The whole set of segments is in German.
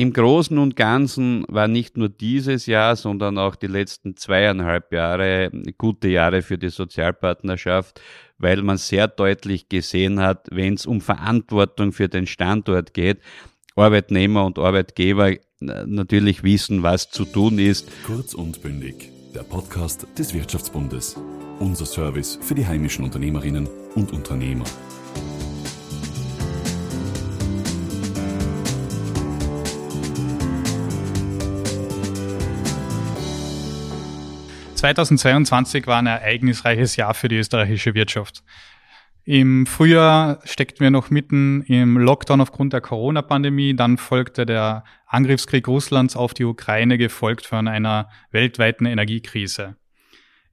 Im Großen und Ganzen war nicht nur dieses Jahr, sondern auch die letzten zweieinhalb Jahre gute Jahre für die Sozialpartnerschaft, weil man sehr deutlich gesehen hat, wenn es um Verantwortung für den Standort geht, Arbeitnehmer und Arbeitgeber natürlich wissen, was zu tun ist. Kurz und bündig, der Podcast des Wirtschaftsbundes. Unser Service für die heimischen Unternehmerinnen und Unternehmer. 2022 war ein ereignisreiches Jahr für die österreichische Wirtschaft. Im Frühjahr steckten wir noch mitten im Lockdown aufgrund der Corona-Pandemie. Dann folgte der Angriffskrieg Russlands auf die Ukraine, gefolgt von einer weltweiten Energiekrise.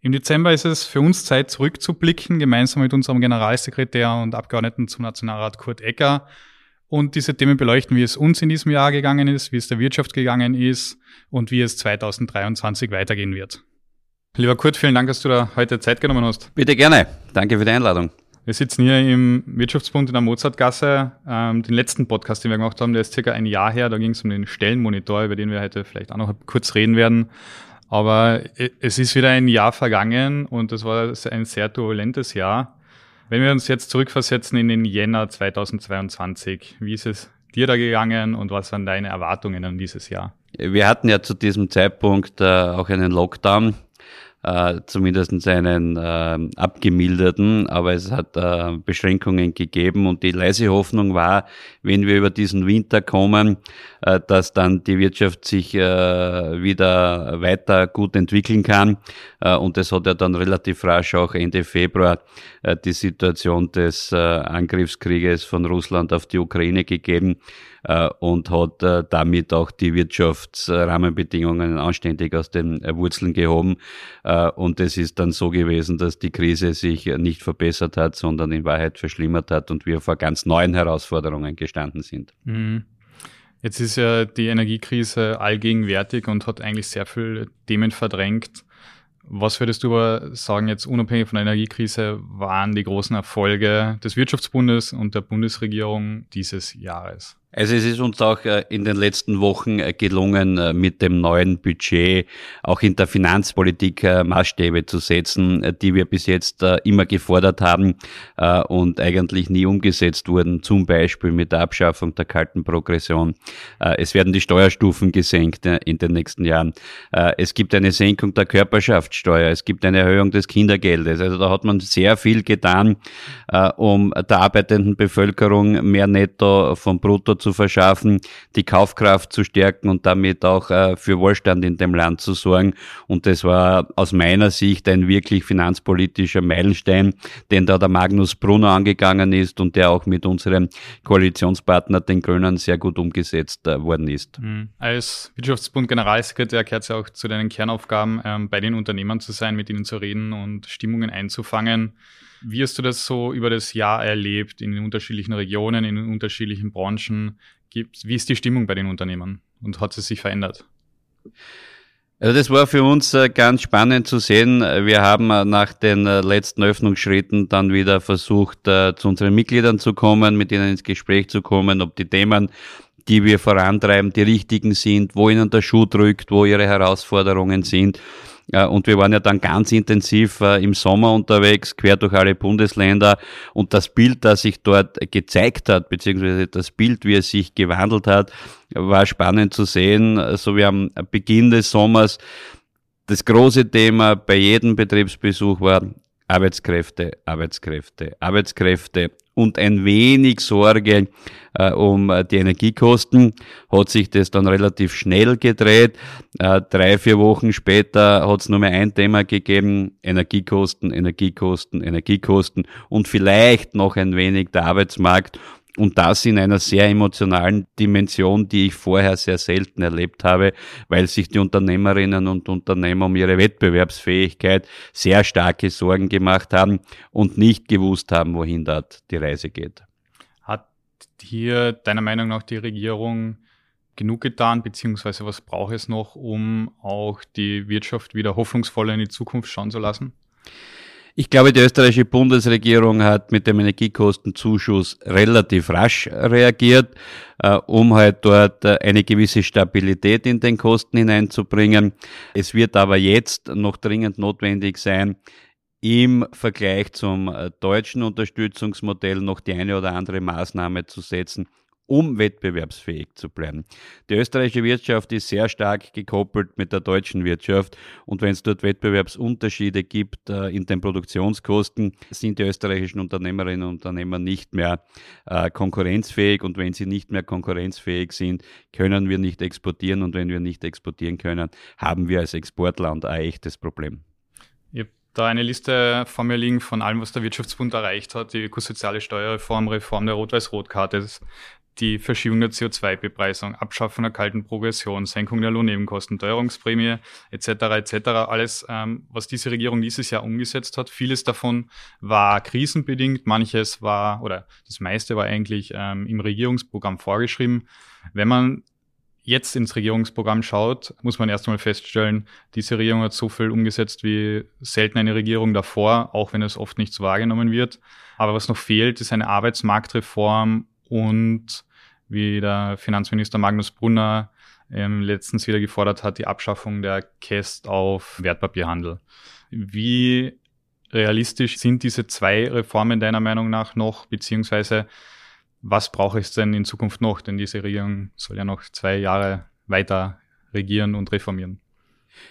Im Dezember ist es für uns Zeit, zurückzublicken, gemeinsam mit unserem Generalsekretär und Abgeordneten zum Nationalrat Kurt Ecker. Und diese Themen beleuchten, wie es uns in diesem Jahr gegangen ist, wie es der Wirtschaft gegangen ist und wie es 2023 weitergehen wird. Lieber Kurt, vielen Dank, dass du da heute Zeit genommen hast. Bitte gerne. Danke für die Einladung. Wir sitzen hier im Wirtschaftsbund in der Mozartgasse. Ähm, den letzten Podcast, den wir gemacht haben, der ist circa ein Jahr her. Da ging es um den Stellenmonitor, über den wir heute vielleicht auch noch kurz reden werden. Aber es ist wieder ein Jahr vergangen und das war ein sehr turbulentes Jahr. Wenn wir uns jetzt zurückversetzen in den Jänner 2022, wie ist es dir da gegangen und was waren deine Erwartungen an dieses Jahr? Wir hatten ja zu diesem Zeitpunkt äh, auch einen Lockdown äh, zumindest einen äh, abgemilderten, aber es hat äh, Beschränkungen gegeben und die leise Hoffnung war, wenn wir über diesen Winter kommen, äh, dass dann die Wirtschaft sich äh, wieder weiter gut entwickeln kann. Äh, und es hat ja dann relativ rasch auch Ende Februar äh, die Situation des äh, Angriffskrieges von Russland auf die Ukraine gegeben und hat äh, damit auch die Wirtschaftsrahmenbedingungen anständig aus den äh, Wurzeln gehoben. Und es ist dann so gewesen, dass die Krise sich nicht verbessert hat, sondern in Wahrheit verschlimmert hat und wir vor ganz neuen Herausforderungen gestanden sind. Mhm. Jetzt ist ja die Energiekrise allgegenwärtig und hat eigentlich sehr viele Themen verdrängt. Was würdest du aber sagen, jetzt unabhängig von der Energiekrise, waren die großen Erfolge des Wirtschaftsbundes und der Bundesregierung dieses Jahres? Also es ist uns auch äh, in den letzten Wochen äh, gelungen, äh, mit dem neuen Budget auch in der Finanzpolitik Maßstäbe zu setzen, die wir bis jetzt immer gefordert haben und eigentlich nie umgesetzt wurden, zum Beispiel mit der Abschaffung der kalten Progression. Es werden die Steuerstufen gesenkt in den nächsten Jahren. Es gibt eine Senkung der Körperschaftssteuer, es gibt eine Erhöhung des Kindergeldes. Also da hat man sehr viel getan, um der arbeitenden Bevölkerung mehr Netto vom Brutto zu verschaffen, die Kaufkraft zu stärken und damit auch äh, für Wohlstand in dem Land zu sorgen. Und das war aus meiner Sicht ein wirklich finanzpolitischer Meilenstein, den da der Magnus Brunner angegangen ist und der auch mit unserem Koalitionspartner, den Grünen, sehr gut umgesetzt äh, worden ist. Mhm. Als Wirtschaftsbund Generalsekretär gehört es ja auch zu deinen Kernaufgaben, ähm, bei den Unternehmern zu sein, mit ihnen zu reden und Stimmungen einzufangen. Wie hast du das so über das Jahr erlebt in den unterschiedlichen Regionen, in den unterschiedlichen Branchen? Wie ist die Stimmung bei den Unternehmen und hat es sich verändert? Also das war für uns äh, ganz spannend zu sehen. Wir haben äh, nach den äh, letzten Öffnungsschritten dann wieder versucht, zu unseren Mitgliedern zu kommen, mit ihnen ins Gespräch zu kommen, ob die Themen, die wir vorantreiben, die richtigen sind, wo ihnen der Schuh drückt, wo ihre Herausforderungen sind. Und wir waren ja dann ganz intensiv äh, im Sommer unterwegs, quer durch alle Bundesländer. Und das Bild, das sich dort gezeigt hat, beziehungsweise das Bild, wie es sich gewandelt hat, war spannend zu sehen. Also wir haben Beginn des Sommers das große Thema bei jedem Betriebsbesuch war Arbeitskräfte, Arbeitskräfte, Arbeitskräfte und ein wenig Sorge äh, um äh, die Energiekosten, hat sich das dann relativ schnell gedreht. Äh, drei, vier Wochen später hat es nur mehr ein Thema gegeben, Energiekosten, Energiekosten, Energiekosten und vielleicht noch ein wenig der Arbeitsmarkt. Und das in einer sehr emotionalen Dimension, die ich vorher sehr selten erlebt habe, weil sich die Unternehmerinnen und Unternehmer um ihre Wettbewerbsfähigkeit sehr starke Sorgen gemacht haben und nicht gewusst haben, wohin dort die Reise geht. Hat hier deiner Meinung nach die Regierung genug getan, beziehungsweise was braucht es noch, um auch die Wirtschaft wieder hoffnungsvoller in die Zukunft schauen zu lassen? Ich glaube, die österreichische Bundesregierung hat mit dem Energiekostenzuschuss relativ rasch reagiert, äh, um halt dort äh, eine gewisse Stabilität in den Kosten hineinzubringen. Es wird aber jetzt noch dringend notwendig sein, im Vergleich zum äh, deutschen Unterstützungsmodell noch die eine oder andere Maßnahme zu setzen, um wettbewerbsfähig zu bleiben. Die österreichische Wirtschaft ist sehr stark gekoppelt mit der deutschen Wirtschaft und wenn es dort Wettbewerbsunterschiede gibt äh, in den Produktionskosten, sind die österreichischen Unternehmerinnen und Unternehmer nicht mehr äh, konkurrenzfähig und wenn sie nicht mehr konkurrenzfähig sind, können wir nicht exportieren und wenn wir nicht exportieren können, haben wir als Exportland ein echtes Problem. Ich habe da eine Liste vor mir liegen von allem, was der Wirtschaftsbund erreicht hat, die ökosoziale Steuerreform, Reform der Rot-Weiß-Rot-Karte, die Verschiebung der CO2-Bepreisung, Abschaffung der kalten Progression, Senkung der Lohnnebenkosten, Teuerungsprämie etc. etc. Alles, ähm, was diese Regierung dieses Jahr umgesetzt hat. Vieles davon war krisenbedingt, manches war oder das meiste war eigentlich ähm, im Regierungsprogramm vorgeschrieben. Wenn man jetzt ins Regierungsprogramm schaut, muss man erst einmal feststellen, diese Regierung hat so viel umgesetzt wie selten eine Regierung davor, auch wenn es oft nicht so wahrgenommen wird. Aber was noch fehlt, ist eine Arbeitsmarktreform und wie der Finanzminister Magnus Brunner ähm, letztens wieder gefordert hat, die Abschaffung der Käst auf Wertpapierhandel. Wie realistisch sind diese zwei Reformen deiner Meinung nach noch, beziehungsweise was braucht es denn in Zukunft noch? Denn diese Regierung soll ja noch zwei Jahre weiter regieren und reformieren.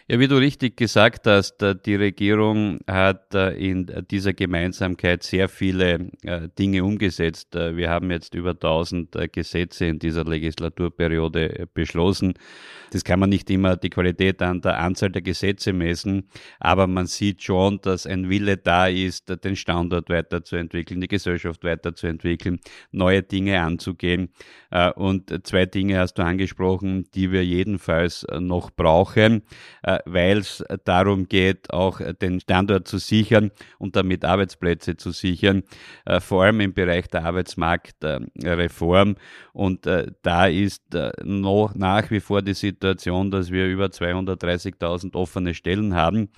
Ja, wie du richtig gesagt hast, äh, die Regierung hat äh, in dieser Gemeinsamkeit sehr viele äh, Dinge umgesetzt. Wir haben jetzt über 1000 Gesetze in dieser Legislaturperiode beschlossen. Das kann man nicht immer die Qualität an der Anzahl der Gesetze messen, aber man sieht schon, dass ein Wille da ist, den Standort weiterzuentwickeln, die Gesellschaft weiterzuentwickeln, neue Dinge anzugehen. Und zwei Dinge hast du angesprochen, die wir jedenfalls noch brauchen. Äh, weil es darum geht, auch den Standort zu sichern und damit Arbeitsplätze zu sichern, äh, vor allem im Bereich der Arbeitsmarktreform. Und äh, da ist noch nach wie vor die Situation, dass wir über 230.000 offene Stellen haben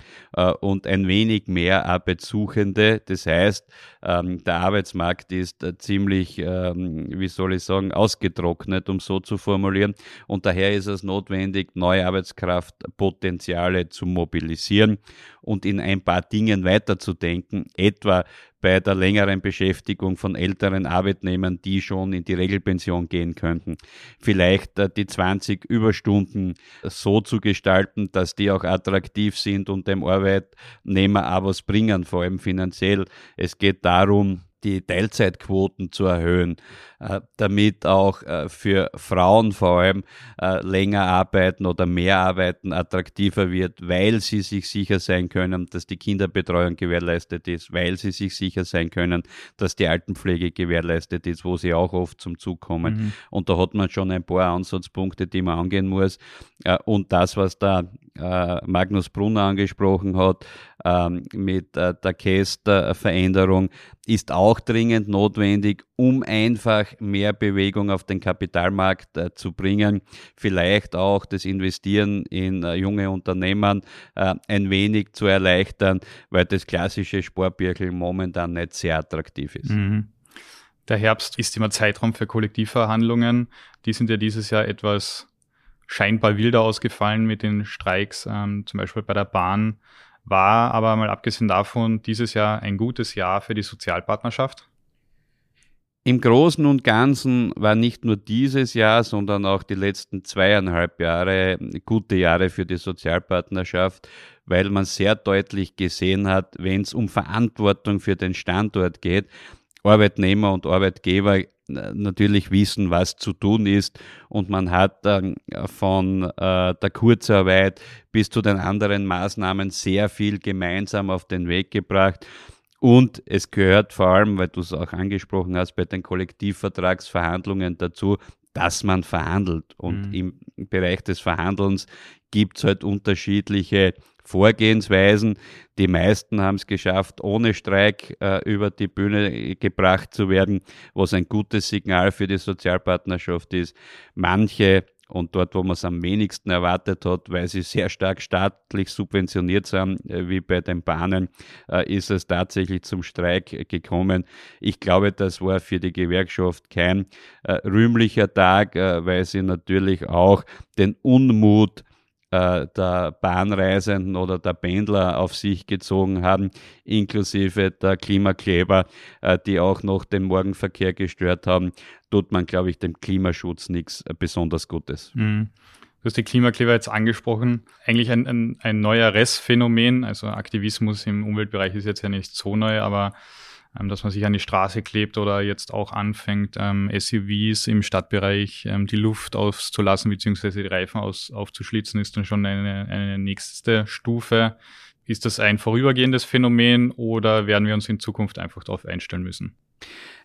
und ein wenig mehr Arbeitssuchende. Das heißt, ähm, der Arbeitsmarkt ist ziemlich, ähm, wie soll ich sagen, ausgetrocknet, um so zu formulieren. Und daher ist es notwendig, neue Arbeitskraftpotenzial Potenziale zu mobilisieren und in ein paar Dingen weiterzudenken, etwa bei der längeren Beschäftigung von älteren Arbeitnehmern, die schon in die Regelpension gehen könnten. Vielleicht äh, die 20 Überstunden so zu gestalten, dass die auch attraktiv sind und dem Arbeitnehmer auch was bringen, vor allem finanziell. Es geht darum, die Teilzeitquoten zu erhöhen, äh, damit auch äh, für Frauen vor allem äh, länger arbeiten oder mehr arbeiten attraktiver wird, weil sie sich sicher sein können, dass die Kinderbetreuung gewährleistet ist, weil sie sich sicher sein können, dass die Altenpflege gewährleistet ist, wo sie auch oft zum Zug kommen. Mhm. Und da hat man schon ein paar Ansatzpunkte, die man angehen muss. Und das, was da Magnus Brunner angesprochen hat, ähm, mit der Käster-Veränderung, ist auch dringend notwendig, um einfach mehr Bewegung auf den Kapitalmarkt äh, zu bringen, vielleicht auch das Investieren in äh, junge Unternehmen äh, ein wenig zu erleichtern, weil das klassische Sportbirkel momentan nicht sehr attraktiv ist. Mhm. Der Herbst ist immer Zeitraum für Kollektivverhandlungen. Die sind ja dieses Jahr etwas scheinbar wilder ausgefallen mit den Streiks, ähm, zum Beispiel bei der Bahn war aber mal abgesehen davon dieses Jahr ein gutes Jahr für die Sozialpartnerschaft? Im Großen und Ganzen war nicht nur dieses Jahr, sondern auch die letzten zweieinhalb Jahre gute Jahre für die Sozialpartnerschaft, weil man sehr deutlich gesehen hat, wenn es um Verantwortung für den Standort geht, Arbeitnehmer und Arbeitgeber natürlich wissen, was zu tun ist und man hat dann von äh, der Kurzarbeit bis zu den anderen Maßnahmen sehr viel gemeinsam auf den Weg gebracht. Und es gehört vor allem, weil du es auch angesprochen hast, bei den Kollektivvertragsverhandlungen dazu, dass man verhandelt. Und mhm. im Bereich des Verhandelns gibt es halt unterschiedliche Vorgehensweisen. Die meisten haben es geschafft, ohne Streik äh, über die Bühne gebracht zu werden, was ein gutes Signal für die Sozialpartnerschaft ist. Manche und dort, wo man es am wenigsten erwartet hat, weil sie sehr stark staatlich subventioniert sind, äh, wie bei den Bahnen, äh, ist es tatsächlich zum Streik gekommen. Ich glaube, das war für die Gewerkschaft kein äh, rühmlicher Tag, weil sie natürlich auch den Unmut äh, der Bahnreisenden oder der Pendler auf sich gezogen haben, inklusive der Klimakleber, äh, die auch noch den Morgenverkehr gestört haben, tut man, glaube ich, dem Klimaschutz nichts äh, besonders Gutes. Mhm. Du hast die Klimakleber jetzt angesprochen. Eigentlich ein, ein, ein neueres Phänomen. Also Aktivismus im Umweltbereich ist jetzt ja nicht so neu, aber dass man sich an die Straße klebt oder jetzt auch anfängt, ähm, SUVs im Stadtbereich ähm, die Luft auszulassen beziehungsweise die Reifen aus, aufzuschlitzen, ist dann schon eine, eine nächste Stufe. Ist das ein vorübergehendes Phänomen oder werden wir uns in Zukunft einfach darauf einstellen müssen?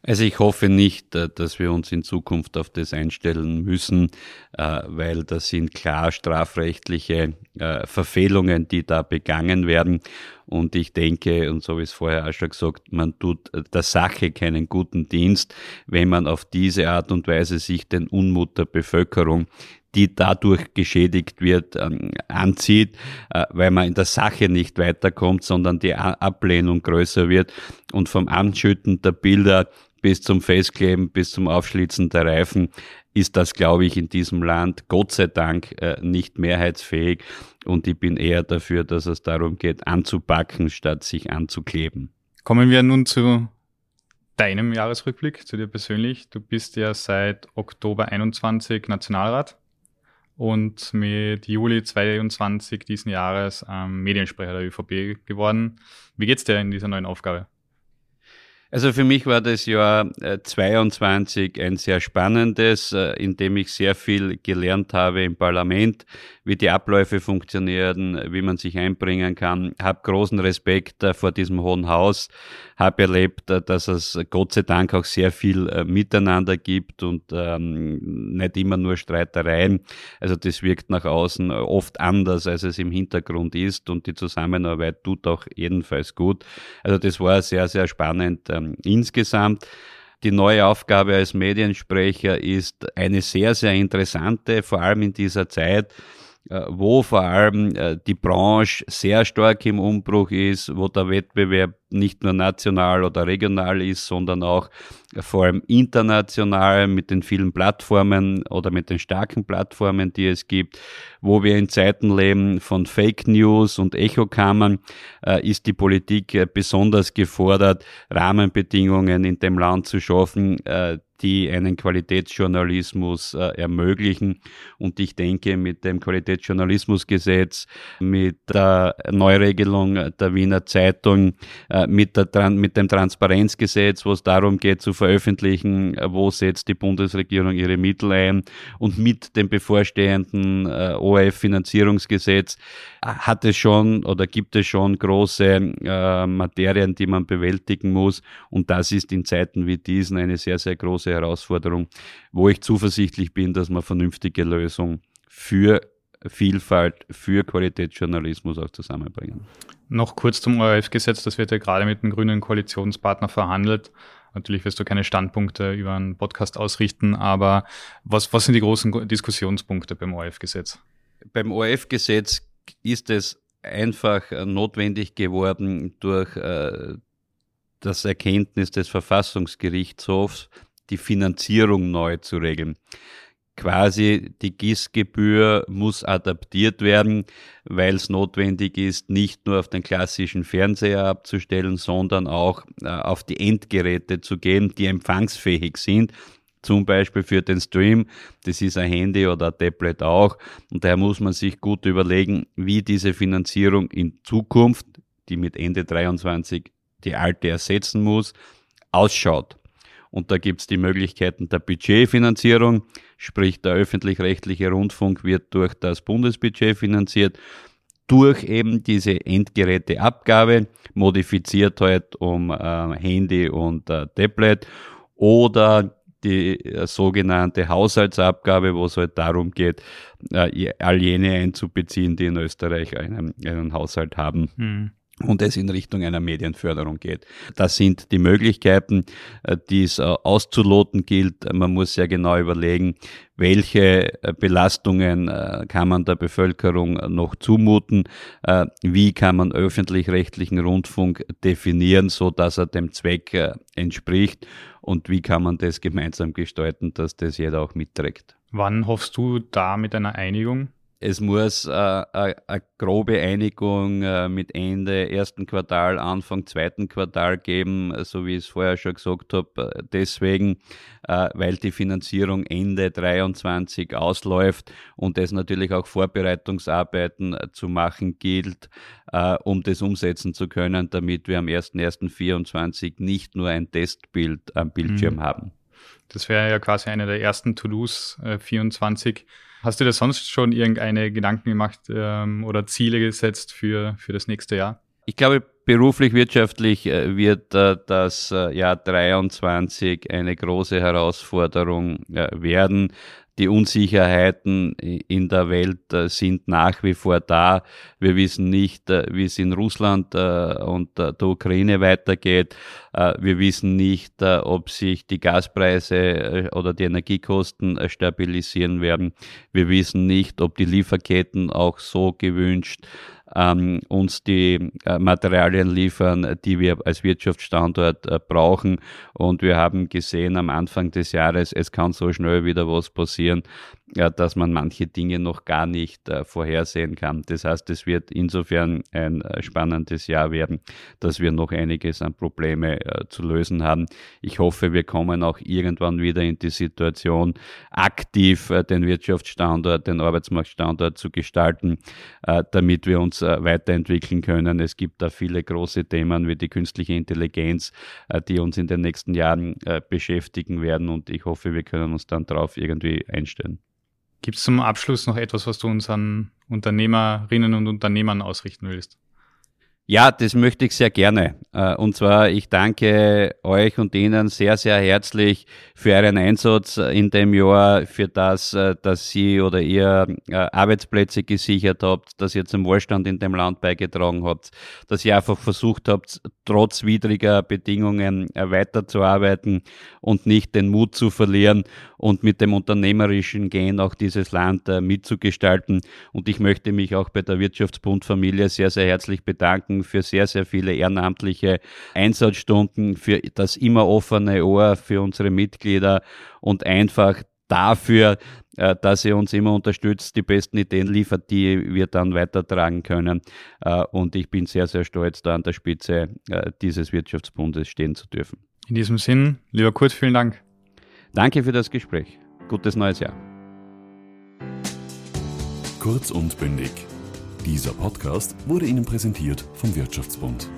Also ich hoffe nicht, äh, dass wir uns in Zukunft auf das einstellen müssen, äh, weil das sind klar strafrechtliche äh, Verfehlungen, die da begangen werden. Und ich denke, und so wie es vorher auch schon gesagt, man tut der Sache keinen guten Dienst, wenn man auf diese Art und Weise sich den Unmut der Bevölkerung die dadurch geschädigt wird, ähm, anzieht, äh, weil man in der Sache nicht weiterkommt, sondern die Ablehnung größer wird und vom Anschütten der Bilder bis zum Festkleben, bis zum Aufschlitzen der Reifen ist das, glaube ich, in diesem Land Gott sei Dank äh, nicht mehrheitsfähig. Und ich bin eher dafür, dass es darum geht, anzupacken, statt sich anzukleben. Kommen wir nun zu deinem Jahresrückblick, zu dir persönlich. Du bist ja seit Oktober 21 Nationalrat und mit Juli 22 diesen Jahres ähm, Mediensprecher der ÖVP geworden. Wie geht's dir in dieser neuen Aufgabe? Also für mich war das Jahr 22 äh, ein sehr spannendes, äh, in dem ich sehr viel gelernt habe im Parlament, wie die Abläufe funktionieren, wie man sich einbringen kann. Hab großen Respekt äh, vor diesem Hohen Haus, habe erlebt, dass es Gott sei Dank auch sehr viel Miteinander gibt und ähm, nicht immer nur Streitereien. Also das wirkt nach außen oft anders, als es im Hintergrund ist und die Zusammenarbeit tut auch jedenfalls gut. Also das war sehr, sehr spannend ähm, insgesamt. Die neue Aufgabe als Mediensprecher ist eine sehr, sehr interessante, vor allem in dieser Zeit, äh, wo vor allem äh, die Branche sehr stark im Umbruch ist, wo der Wettbewerb nicht nur national oder regional ist, sondern auch vor allem international mit den vielen Plattformen oder mit den starken Plattformen, die es gibt, wo wir in Zeiten leben von Fake News und Echokammern, äh, ist die Politik äh, besonders gefordert, Rahmenbedingungen in dem Land zu schaffen, äh, die einen Qualitätsjournalismus äh, ermöglichen. Und ich denke, mit dem Qualitätsjournalismusgesetz, mit der Neuregelung der Wiener Zeitung, äh, mit, der, mit dem Transparenzgesetz, wo es darum geht zu veröffentlichen, äh, wo setzt die Bundesregierung ihre Mittel ein und mit dem bevorstehenden äh, ORF-Finanzierungsgesetz hat es schon oder gibt es schon große äh, Materien, die man bewältigen muss. Und das ist in Zeiten wie diesen eine sehr, sehr große Herausforderung, wo ich zuversichtlich bin, dass man vernünftige Lösungen für Vielfalt, für Qualitätsjournalismus auch zusammenbringen. Noch kurz zum ORF-Gesetz, das wird ja gerade mit dem grünen Koalitionspartner verhandelt. Natürlich wirst du keine Standpunkte über einen Podcast ausrichten, aber was, was sind die großen Diskussionspunkte beim ORF-Gesetz? Beim ORF-Gesetz ist es einfach notwendig geworden durch äh, das Erkenntnis des Verfassungsgerichtshofs, die Finanzierung neu zu regeln quasi die Gießgebühr muss adaptiert werden, weil es notwendig ist, nicht nur auf den klassischen Fernseher abzustellen, sondern auch äh, auf die Endgeräte zu gehen, die empfangsfähig sind. Zum Beispiel für den Stream, das ist ein Handy oder ein Tablet auch. Und daher muss man sich gut überlegen, wie diese Finanzierung in Zukunft, die mit Ende 23 die alte ersetzen muss, ausschaut. Und da gibt's die Möglichkeiten der Budgetfinanzierung, sprich der öffentlich-rechtliche Rundfunk wird durch das Bundesbudget finanziert, durch eben diese Endgeräteabgabe, modifiziert halt um äh, Handy und äh, Tablet oder die äh, sogenannte Haushaltsabgabe, wo es halt darum geht, äh, all jene einzubeziehen, die in Österreich einen, einen Haushalt haben. Mhm. Und es in Richtung einer Medienförderung geht. Das sind die Möglichkeiten, äh, die es äh, auszuloten gilt. Man muss sehr genau überlegen, welche äh, Belastungen kann man der Bevölkerung noch zumuten, wie kann man öffentlich-rechtlichen Rundfunk definieren, so dass er dem Zweck entspricht und wie kann man das gemeinsam gestalten, dass das jeder auch mitträgt. Wann hoffst du da mit einer Einigung? Es muss äh, eine grobe Einigung äh, mit Ende ersten Quartal, Anfang zweiten Quartal geben, so wie ich es vorher schon gesagt habe. Deswegen, äh, weil die Finanzierung Ende 23 ausläuft und es natürlich auch Vorbereitungsarbeiten zu machen gilt, um das umsetzen zu können, damit wir am 1.1.24 nicht nur ein Testbild am Bildschirm mhm. haben. Das wäre ja quasi eine der ersten To-Dos äh, 24. Hast du dir sonst schon irgendeine Gedanken gemacht ähm, oder Ziele gesetzt für, für das nächste Jahr? Ich glaube, beruflich, wirtschaftlich äh, wird äh, das äh, Jahr 23 eine große Herausforderung werden. Die Unsicherheiten in der Welt äh, sind nach wie vor da. Wir wissen nicht, äh, wie es in Russland äh, und der Ukraine weitergeht. Wir wissen nicht, ob sich die Gaspreise oder die Energiekosten stabilisieren werden. Wir wissen nicht, ob die Lieferketten auch so gewünscht ähm, uns die äh, Materialien liefern, die wir als Wirtschaftsstandort äh, brauchen. Und wir haben gesehen am Anfang des Jahres, es kann so schnell wieder was passieren, ja, dass man manche Dinge noch gar nicht äh, vorhersehen kann. Das heißt, es wird insofern ein äh, spannendes Jahr werden, dass wir noch einiges an Probleme äh, zu lösen haben. Ich hoffe, wir kommen auch irgendwann wieder in die Situation, aktiv äh, den Wirtschaftsstandort, den Arbeitsmarktstandort zu gestalten, äh, damit wir uns weiterentwickeln können. Es gibt da viele große Themen wie die künstliche Intelligenz, die uns in den nächsten Jahren beschäftigen werden und ich hoffe, wir können uns dann darauf irgendwie einstellen. Gibt es zum Abschluss noch etwas, was du unseren Unternehmerinnen und Unternehmern ausrichten willst? Ja, das möchte ich sehr gerne. Äh, und zwar, ich danke euch und Ihnen sehr, sehr herzlich für Ihren Einsatz in dem Jahr, für das, äh, dass Sie oder ihr äh, Arbeitsplätze gesichert habt, dass ihr zum Wohlstand in dem Land beigetragen habt, dass ihr einfach versucht habt, trotz widriger Bedingungen weiterzuarbeiten und nicht den Mut zu verlieren und mit dem unternehmerischen Gehen auch dieses Land mitzugestalten. Und ich möchte mich auch bei der Wirtschaftsbundfamilie sehr, sehr herzlich bedanken Danken für sehr, sehr viele ehrenamtliche Einsatzstunden, für das immer offene Ohr für unsere Mitglieder und einfach dafür, äh, dass ihr uns immer unterstützt, die besten Ideen liefert, die wir dann weitertragen können. Äh, und ich bin sehr, sehr stolz, da an der Spitze äh, dieses Wirtschaftsbundes stehen zu dürfen. In diesem Sinn, lieber Kurt, vielen Dank. Danke für das Gespräch. Gutes neues Jahr. Kurz und bündig dieser Podcast wurde Ihnen präsentiert vom Wirtschaftsbund.